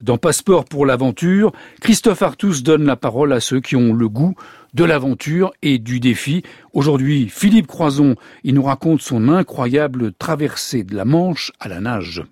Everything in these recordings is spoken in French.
Dans Passeport pour l'aventure, Christophe Artus donne la parole à ceux qui ont le goût de l'aventure et du défi. Aujourd'hui, Philippe Croison, il nous raconte son incroyable traversée de la Manche à la nage.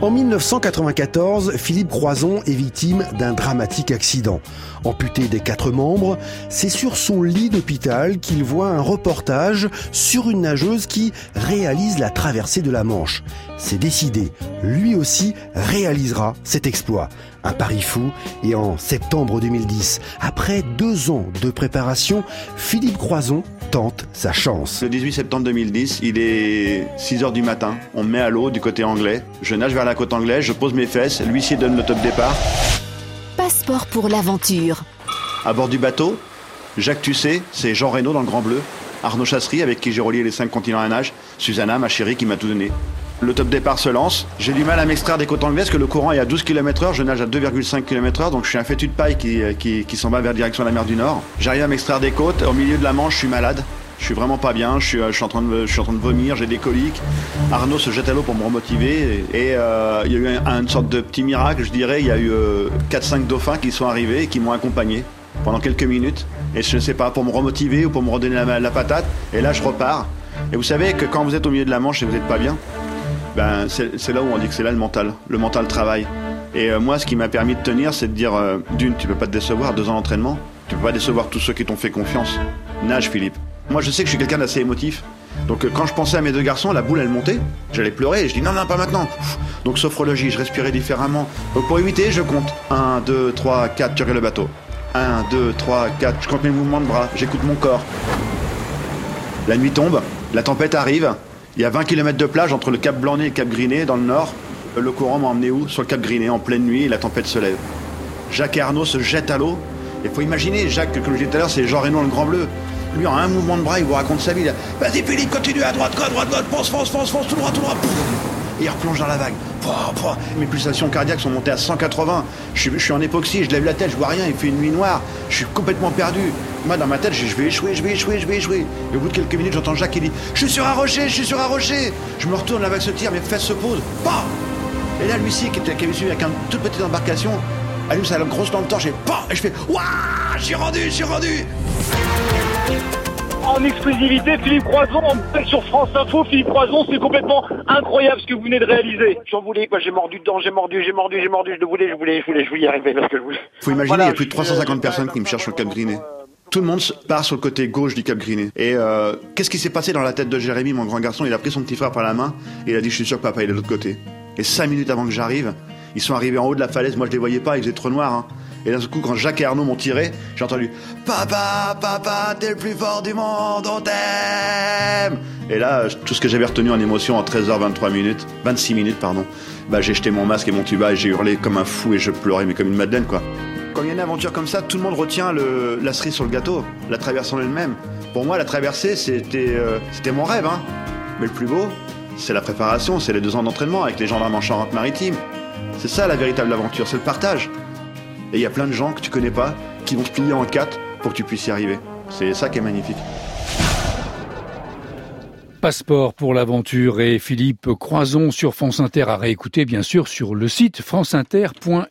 En 1994, Philippe Croison est victime d'un dramatique accident. Amputé des quatre membres, c'est sur son lit d'hôpital qu'il voit un reportage sur une nageuse qui réalise la traversée de la Manche. C'est décidé, lui aussi réalisera cet exploit. Un pari fou et en septembre 2010, après deux ans de préparation, Philippe Croison tente sa chance. Le 18 septembre 2010, il est 6 heures du matin. On me met à l'eau du côté anglais. Je nage vers la côte anglaise, je pose mes fesses, l'huissier donne le top départ. Passeport pour l'aventure. À bord du bateau, Jacques Tusset, c'est Jean Reynaud dans le Grand Bleu, Arnaud Chasserie avec qui j'ai relié les cinq continents à nage, Susanna, ma chérie, qui m'a tout donné. Le top départ se lance. J'ai du mal à m'extraire des côtes anglaises, que le courant est à 12 km heure, je nage à 2,5 km heure, donc je suis un fétu de paille qui, qui s'en va vers direction de la mer du Nord. J'arrive à m'extraire des côtes, au milieu de la Manche, je suis malade. Je suis vraiment pas bien, je suis, de, je en train de vomir, j'ai des coliques. Arnaud se jette à l'eau pour me remotiver. Et euh, il y a eu un, une sorte de petit miracle, je dirais. Il y a eu euh, 4-5 dauphins qui sont arrivés et qui m'ont accompagné pendant quelques minutes. Et je ne sais pas, pour me remotiver ou pour me redonner la, la, patate. Et là, je repars. Et vous savez que quand vous êtes au milieu de la Manche et vous n'êtes pas bien, ben, c'est là où on dit que c'est là le mental. Le mental travaille. Et euh, moi, ce qui m'a permis de tenir, c'est de dire euh, d'une, tu peux pas te décevoir, deux ans d'entraînement. Tu peux pas décevoir tous ceux qui t'ont fait confiance. Nage, Philippe. Moi, je sais que je suis quelqu'un d'assez émotif. Donc, quand je pensais à mes deux garçons, la boule, elle montait. J'allais pleurer et je dis non, non, pas maintenant. Donc, sophrologie, je respirais différemment. Donc, pour éviter, je compte 1, 2, 3, 4, tu regardes le bateau. 1, 2, 3, 4, je compte mes mouvements de bras, j'écoute mon corps. La nuit tombe, la tempête arrive. Il y a 20 km de plage entre le Cap Blanc et le Cap Griné dans le nord. Le courant m'a emmené où? Sur le Cap Griné, en pleine nuit, et la tempête se lève. Jacques et Arnaud se jettent à l'eau. Il faut imaginer, Jacques, comme je disais tout à l'heure, c'est Jean Reno le Grand Bleu. Lui, en un mouvement de bras, il vous raconte sa vie. Vas-y, Philippe, continue à droite, à droite, droite, fonce, fonce, fonce, fonce, tout droit, tout droit. Et il replonge dans la vague. Mes pulsations cardiaques sont montées à 180. Je suis, en époxy, je lève la tête, je vois rien, il fait une nuit noire. Je suis complètement perdu. Moi, dans ma tête, je, je vais échouer, je vais échouer, je vais échouer. Et au bout de quelques minutes, j'entends Jacques qui dit Je suis sur un rocher, je suis sur un rocher. Je me retourne, la vague se tire, mes fesses se posent. Et là, lui-ci, qui, qui avait suivi avec une toute petite embarcation, allume sa grosse lampe torche et Et je fais Waouh suis rendu, suis rendu en exclusivité, Philippe Croison, en sur France Info. Philippe Croison, c'est complètement incroyable ce que vous venez de réaliser. J'en voulais, quoi, j'ai mordu dedans, j'ai mordu, j'ai mordu, j'ai mordu, je voulais, je voulais, je voulais, je voulais y arriver parce que je voulais. Faut imaginer, voilà, il y a plus de 350 personnes qui me cherchent sur le Cap Griné. Tout le monde part sur le côté gauche du Cap Griné. Et euh, qu'est-ce qui s'est passé dans la tête de Jérémy, mon grand garçon? Il a pris son petit frère par la main et il a dit Je suis sûr que papa il est de l'autre côté. Et cinq minutes avant que j'arrive, ils sont arrivés en haut de la falaise. Moi, je les voyais pas, il faisait trop noir. Hein. Et d'un coup, quand Jacques et Arnaud m'ont tiré, j'ai entendu Papa, papa, t'es le plus fort du monde, on t'aime Et là, tout ce que j'avais retenu en émotion en 13h23 minutes, 26 minutes, pardon, bah j'ai jeté mon masque et mon tuba et j'ai hurlé comme un fou et je pleurais, mais comme une madeleine, quoi. Quand il y a une aventure comme ça, tout le monde retient la cerise sur le gâteau, la traversée en elle-même. Pour moi, la traversée, c'était euh, mon rêve, hein. Mais le plus beau, c'est la préparation, c'est les deux ans d'entraînement avec les gendarmes en Charente-Maritime. C'est ça la véritable aventure, c'est le partage. Et il y a plein de gens que tu connais pas qui vont se plier en quatre pour que tu puisses y arriver. C'est ça qui est magnifique. Passeport pour l'aventure et Philippe Croison sur France Inter à réécouter bien sûr sur le site franceinter.fr.